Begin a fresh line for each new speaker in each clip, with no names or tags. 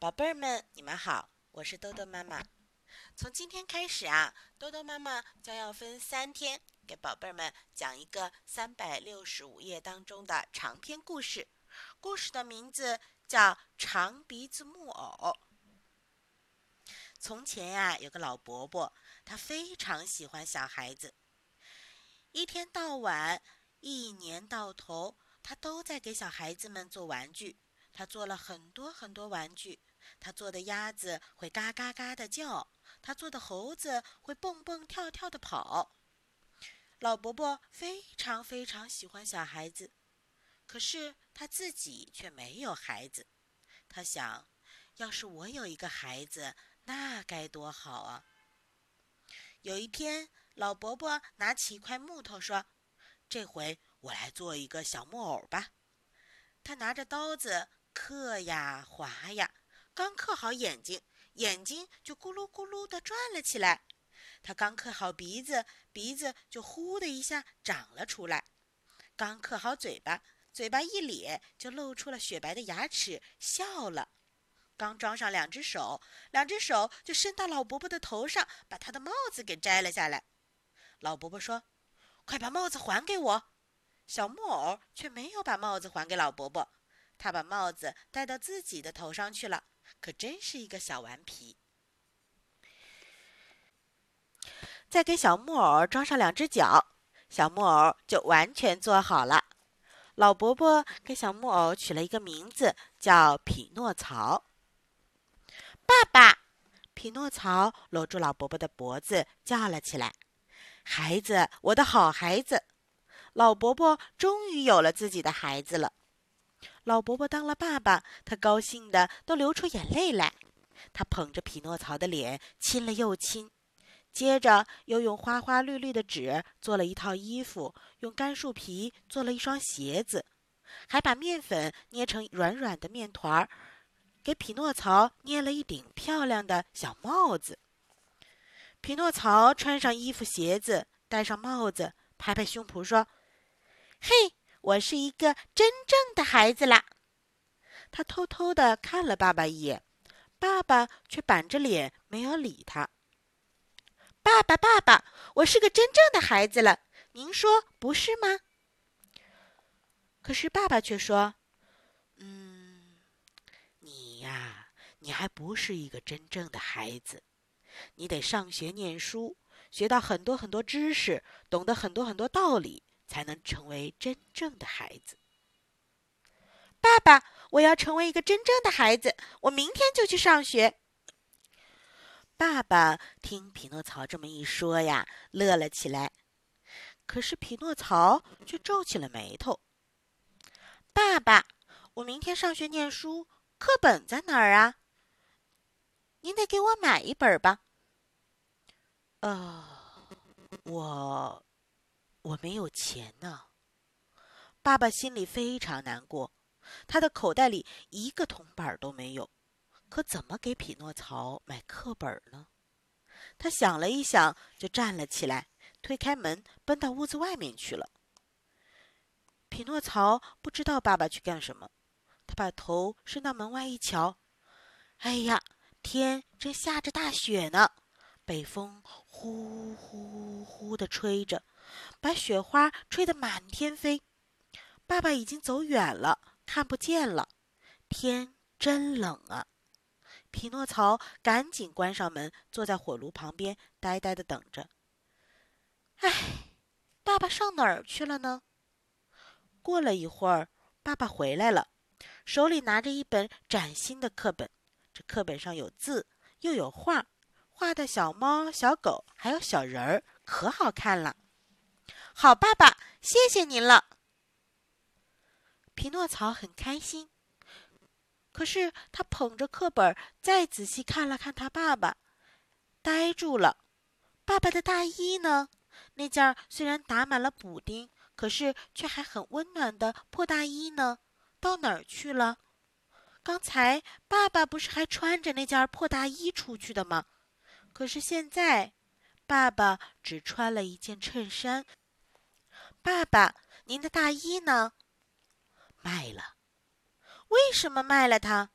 宝贝儿们，你们好，我是豆豆妈妈。从今天开始啊，豆豆妈妈将要分三天给宝贝儿们讲一个三百六十五页当中的长篇故事。故事的名字叫《长鼻子木偶》。从前呀，有个老伯伯，他非常喜欢小孩子，一天到晚，一年到头，他都在给小孩子们做玩具。他做了很多很多玩具，他做的鸭子会嘎嘎嘎的叫，他做的猴子会蹦蹦跳跳的跑。老伯伯非常非常喜欢小孩子，可是他自己却没有孩子。他想，要是我有一个孩子，那该多好啊！有一天，老伯伯拿起一块木头说：“这回我来做一个小木偶吧。”他拿着刀子。刻呀划呀，刚刻好眼睛，眼睛就咕噜咕噜地转了起来。他刚刻好鼻子，鼻子就呼的一下长了出来。刚刻好嘴巴，嘴巴一咧就露出了雪白的牙齿，笑了。刚装上两只手，两只手就伸到老伯伯的头上，把他的帽子给摘了下来。老伯伯说：“快把帽子还给我。”小木偶却没有把帽子还给老伯伯。他把帽子戴到自己的头上去了，可真是一个小顽皮。再给小木偶装上两只脚，小木偶就完全做好了。老伯伯给小木偶取了一个名字，叫匹诺曹。爸爸，匹诺曹搂住老伯伯的脖子，叫了起来：“孩子，我的好孩子！”老伯伯终于有了自己的孩子了。老伯伯当了爸爸，他高兴的都流出眼泪来。他捧着匹诺曹的脸亲了又亲，接着又用花花绿绿的纸做了一套衣服，用干树皮做了一双鞋子，还把面粉捏成软软的面团儿，给匹诺曹捏了一顶漂亮的小帽子。匹诺曹穿上衣服鞋子，戴上帽子，拍拍胸脯说：“嘿！”我是一个真正的孩子啦！他偷偷的看了爸爸一眼，爸爸却板着脸没有理他。爸爸，爸爸，我是个真正的孩子了，您说不是吗？可是爸爸却说：“嗯，你呀，你还不是一个真正的孩子，你得上学念书，学到很多很多知识，懂得很多很多道理。”才能成为真正的孩子。爸爸，我要成为一个真正的孩子，我明天就去上学。爸爸听匹诺曹这么一说呀，乐了起来。可是匹诺曹却皱起了眉头。爸爸，我明天上学念书，课本在哪儿啊？您得给我买一本吧。呃，我。我没有钱呢，爸爸心里非常难过，他的口袋里一个铜板都没有，可怎么给匹诺曹买课本呢？他想了一想，就站了起来，推开门，奔到屋子外面去了。匹诺曹不知道爸爸去干什么，他把头伸到门外一瞧，哎呀，天正下着大雪呢，北风呼呼呼的吹着。把雪花吹得满天飞，爸爸已经走远了，看不见了。天真冷啊！匹诺曹赶紧关上门，坐在火炉旁边，呆呆的等着。唉，爸爸上哪儿去了呢？过了一会儿，爸爸回来了，手里拿着一本崭新的课本。这课本上有字，又有画，画的小猫、小狗，还有小人儿，可好看了。好，爸爸，谢谢您了。匹诺曹很开心，可是他捧着课本，再仔细看了看他爸爸，呆住了。爸爸的大衣呢？那件虽然打满了补丁，可是却还很温暖的破大衣呢？到哪儿去了？刚才爸爸不是还穿着那件破大衣出去的吗？可是现在，爸爸只穿了一件衬衫。爸爸，您的大衣呢？卖了。为什么卖了它？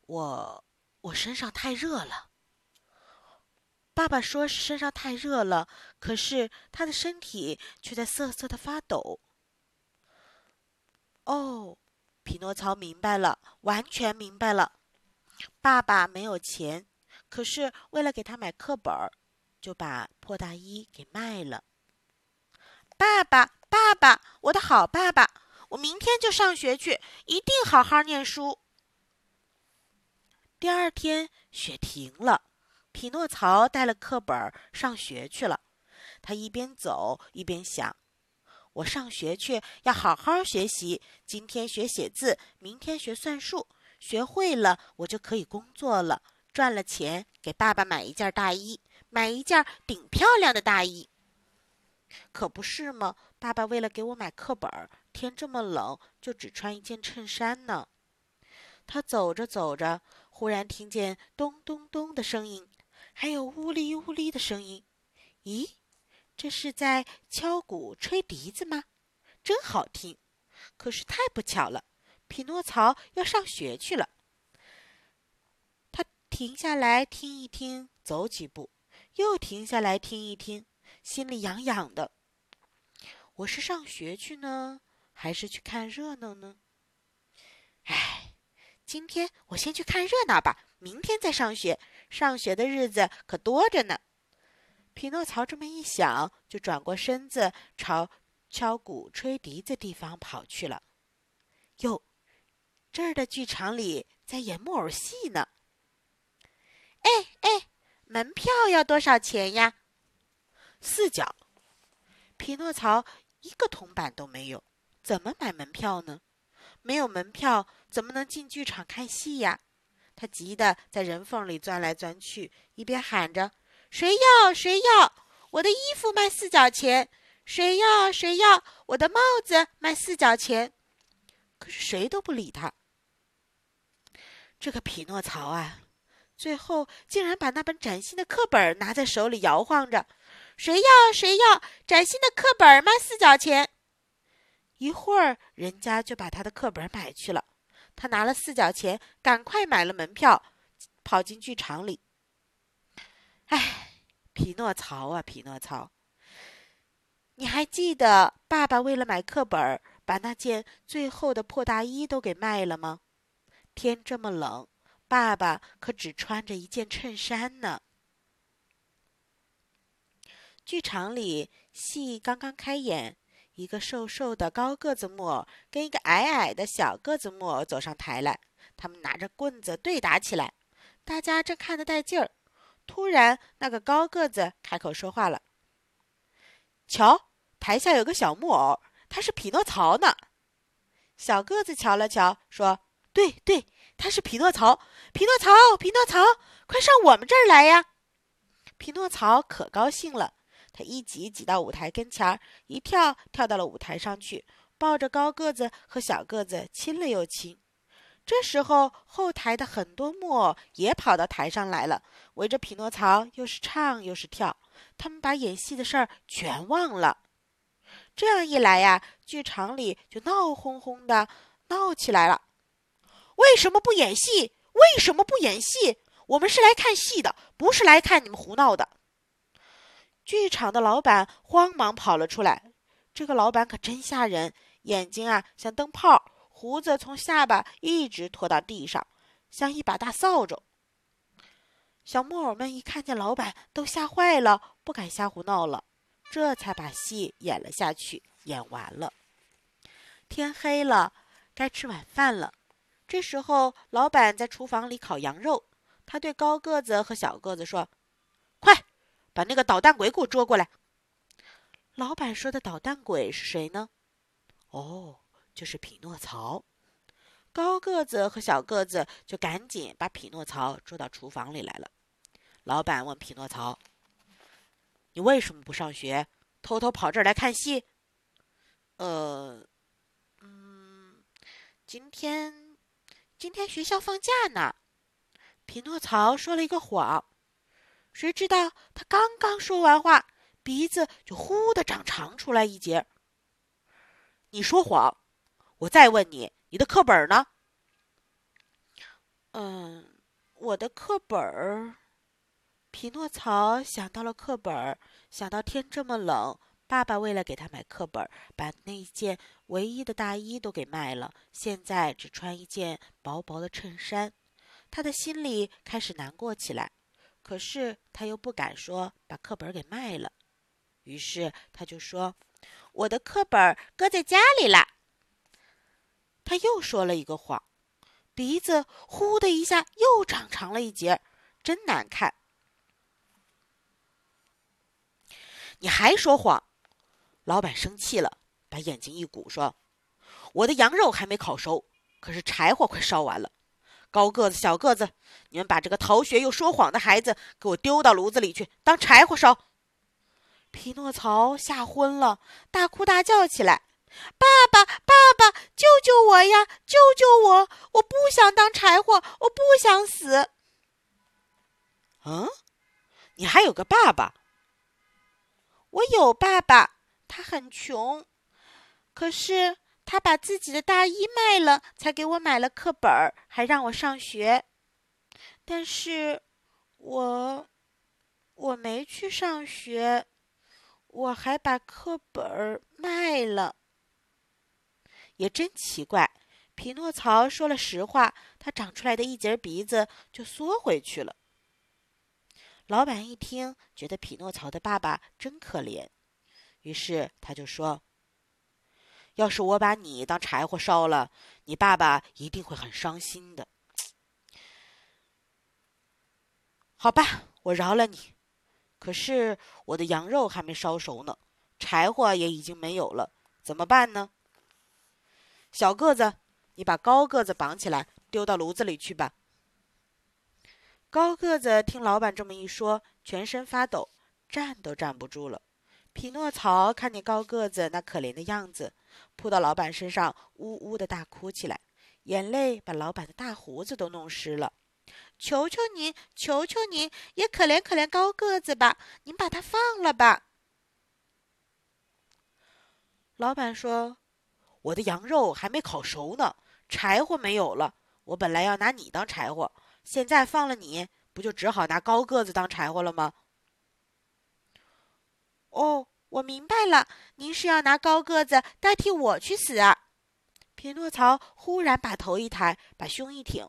我我身上太热了。爸爸说是身上太热了，可是他的身体却在瑟瑟的发抖。哦，匹诺曹明白了，完全明白了。爸爸没有钱，可是为了给他买课本儿，就把破大衣给卖了。爸爸，爸爸，我的好爸爸，我明天就上学去，一定好好念书。第二天，雪停了。匹诺曹带了课本上学去了。他一边走一边想：“我上学去要好好学习，今天学写字，明天学算术。学会了，我就可以工作了，赚了钱给爸爸买一件大衣，买一件顶漂亮的大衣。可不是吗？爸爸为了给我买课本，天这么冷，就只穿一件衬衫呢。”他走着走着，忽然听见咚咚咚的声音。还有呜哩呜哩的声音，咦，这是在敲鼓吹笛子吗？真好听。可是太不巧了，匹诺曹要上学去了。他停下来听一听，走几步，又停下来听一听，心里痒痒的。我是上学去呢，还是去看热闹呢？唉，今天我先去看热闹吧，明天再上学。上学的日子可多着呢。匹诺曹这么一想，就转过身子朝敲鼓吹笛子地方跑去了。哟，这儿的剧场里在演木偶戏呢。哎哎，门票要多少钱呀？四角。匹诺曹一个铜板都没有，怎么买门票呢？没有门票，怎么能进剧场看戏呀？他急得在人缝里钻来钻去，一边喊着：“谁要谁要我的衣服卖四角钱？谁要谁要我的帽子卖四角钱？”可是谁都不理他。这个匹诺曹啊，最后竟然把那本崭新的课本拿在手里摇晃着：“谁要谁要崭新的课本卖四角钱？”一会儿，人家就把他的课本买去了。他拿了四角钱，赶快买了门票，跑进剧场里。哎，匹诺曹啊，匹诺曹，你还记得爸爸为了买课本，把那件最厚的破大衣都给卖了吗？天这么冷，爸爸可只穿着一件衬衫呢。剧场里戏刚刚开演。一个瘦瘦的高个子木偶跟一个矮矮的小个子木偶走上台来，他们拿着棍子对打起来，大家正看得带劲儿。突然，那个高个子开口说话了：“瞧，台下有个小木偶，他是匹诺曹呢。”小个子瞧了瞧，说：“对对，他是匹诺曹。匹诺曹，匹诺曹，快上我们这儿来呀！”匹诺曹可高兴了。他一挤挤到舞台跟前儿，一跳跳到了舞台上去，抱着高个子和小个子亲了又亲。这时候，后台的很多木偶也跑到台上来了，围着匹诺曹，又是唱又是跳。他们把演戏的事儿全忘了。这样一来呀，剧场里就闹哄哄的闹起来了。为什么不演戏？为什么不演戏？我们是来看戏的，不是来看你们胡闹的。剧场的老板慌忙跑了出来。这个老板可真吓人，眼睛啊像灯泡，胡子从下巴一直拖到地上，像一把大扫帚。小木偶们一看见老板，都吓坏了，不敢瞎胡闹了，这才把戏演了下去。演完了，天黑了，该吃晚饭了。这时候，老板在厨房里烤羊肉，他对高个子和小个子说：“！”把那个捣蛋鬼给我捉过来！老板说的捣蛋鬼是谁呢？哦，就是匹诺曹。高个子和小个子就赶紧把匹诺曹捉到厨房里来了。老板问匹诺曹：“你为什么不上学，偷偷跑这儿来看戏？”“呃，嗯，今天，今天学校放假呢。”匹诺曹说了一个谎。谁知道他刚刚说完话，鼻子就忽的长长出来一截。你说谎！我再问你，你的课本呢？嗯，我的课本儿。匹诺曹想到了课本儿，想到天这么冷，爸爸为了给他买课本，把那件唯一的大衣都给卖了，现在只穿一件薄薄的衬衫，他的心里开始难过起来。可是他又不敢说把课本给卖了，于是他就说：“我的课本搁在家里了。”他又说了一个谎，鼻子呼的一下又长长了一截，真难看。你还说谎！老板生气了，把眼睛一鼓，说：“我的羊肉还没烤熟，可是柴火快烧完了。高个子、小个子，你们把这个逃学又说谎的孩子给我丢到炉子里去当柴火烧！”匹诺曹吓昏了，大哭大叫起来：“爸爸，爸爸，救救我呀！救救我！我不想当柴火，我不想死。”嗯，你还有个爸爸？我有爸爸，他很穷，可是他把自己的大衣卖了，才给我买了课本，还让我上学。但是，我我没去上学，我还把课本卖了。也真奇怪，匹诺曹说了实话，他长出来的一截鼻子就缩回去了。老板一听，觉得匹诺曹的爸爸真可怜，于是他就说：“要是我把你当柴火烧了，你爸爸一定会很伤心的。”好吧，我饶了你。可是我的羊肉还没烧熟呢，柴火也已经没有了，怎么办呢？小个子，你把高个子绑起来，丢到炉子里去吧。高个子听老板这么一说，全身发抖，站都站不住了。匹诺曹看见高个子那可怜的样子，扑到老板身上，呜呜的大哭起来，眼泪把老板的大胡子都弄湿了。求求您，求求您，也可怜可怜高个子吧！您把他放了吧。老板说：“我的羊肉还没烤熟呢，柴火没有了。我本来要拿你当柴火。”现在放了你，不就只好拿高个子当柴火了吗？哦，我明白了，您是要拿高个子代替我去死啊！匹诺曹忽然把头一抬，把胸一挺：“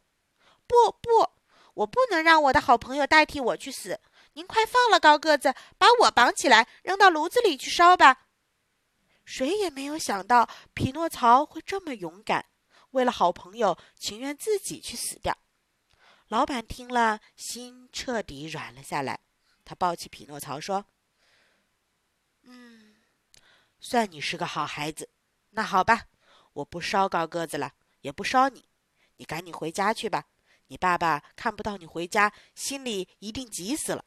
不不，我不能让我的好朋友代替我去死！您快放了高个子，把我绑起来，扔到炉子里去烧吧！”谁也没有想到匹诺曹会这么勇敢，为了好朋友，情愿自己去死掉。老板听了，心彻底软了下来。他抱起匹诺曹说：“，算你是个好孩子。那好吧，我不烧高个子了，也不烧你。你赶紧回家去吧。你爸爸看不到你回家，心里一定急死了。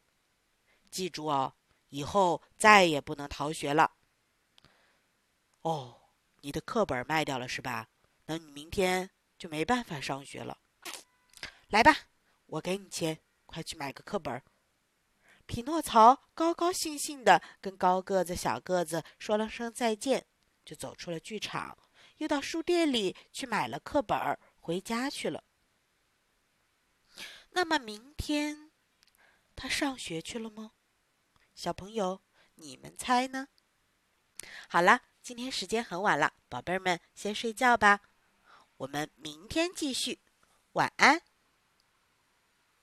记住哦，以后再也不能逃学了。哦，你的课本卖掉了是吧？那你明天就没办法上学了。来吧。”我给你钱，快去买个课本。匹诺曹高高兴兴的跟高个子、小个子说了声再见，就走出了剧场，又到书店里去买了课本，回家去了。那么明天他上学去了吗？小朋友，你们猜呢？好了，今天时间很晚了，宝贝儿们先睡觉吧。我们明天继续，晚安。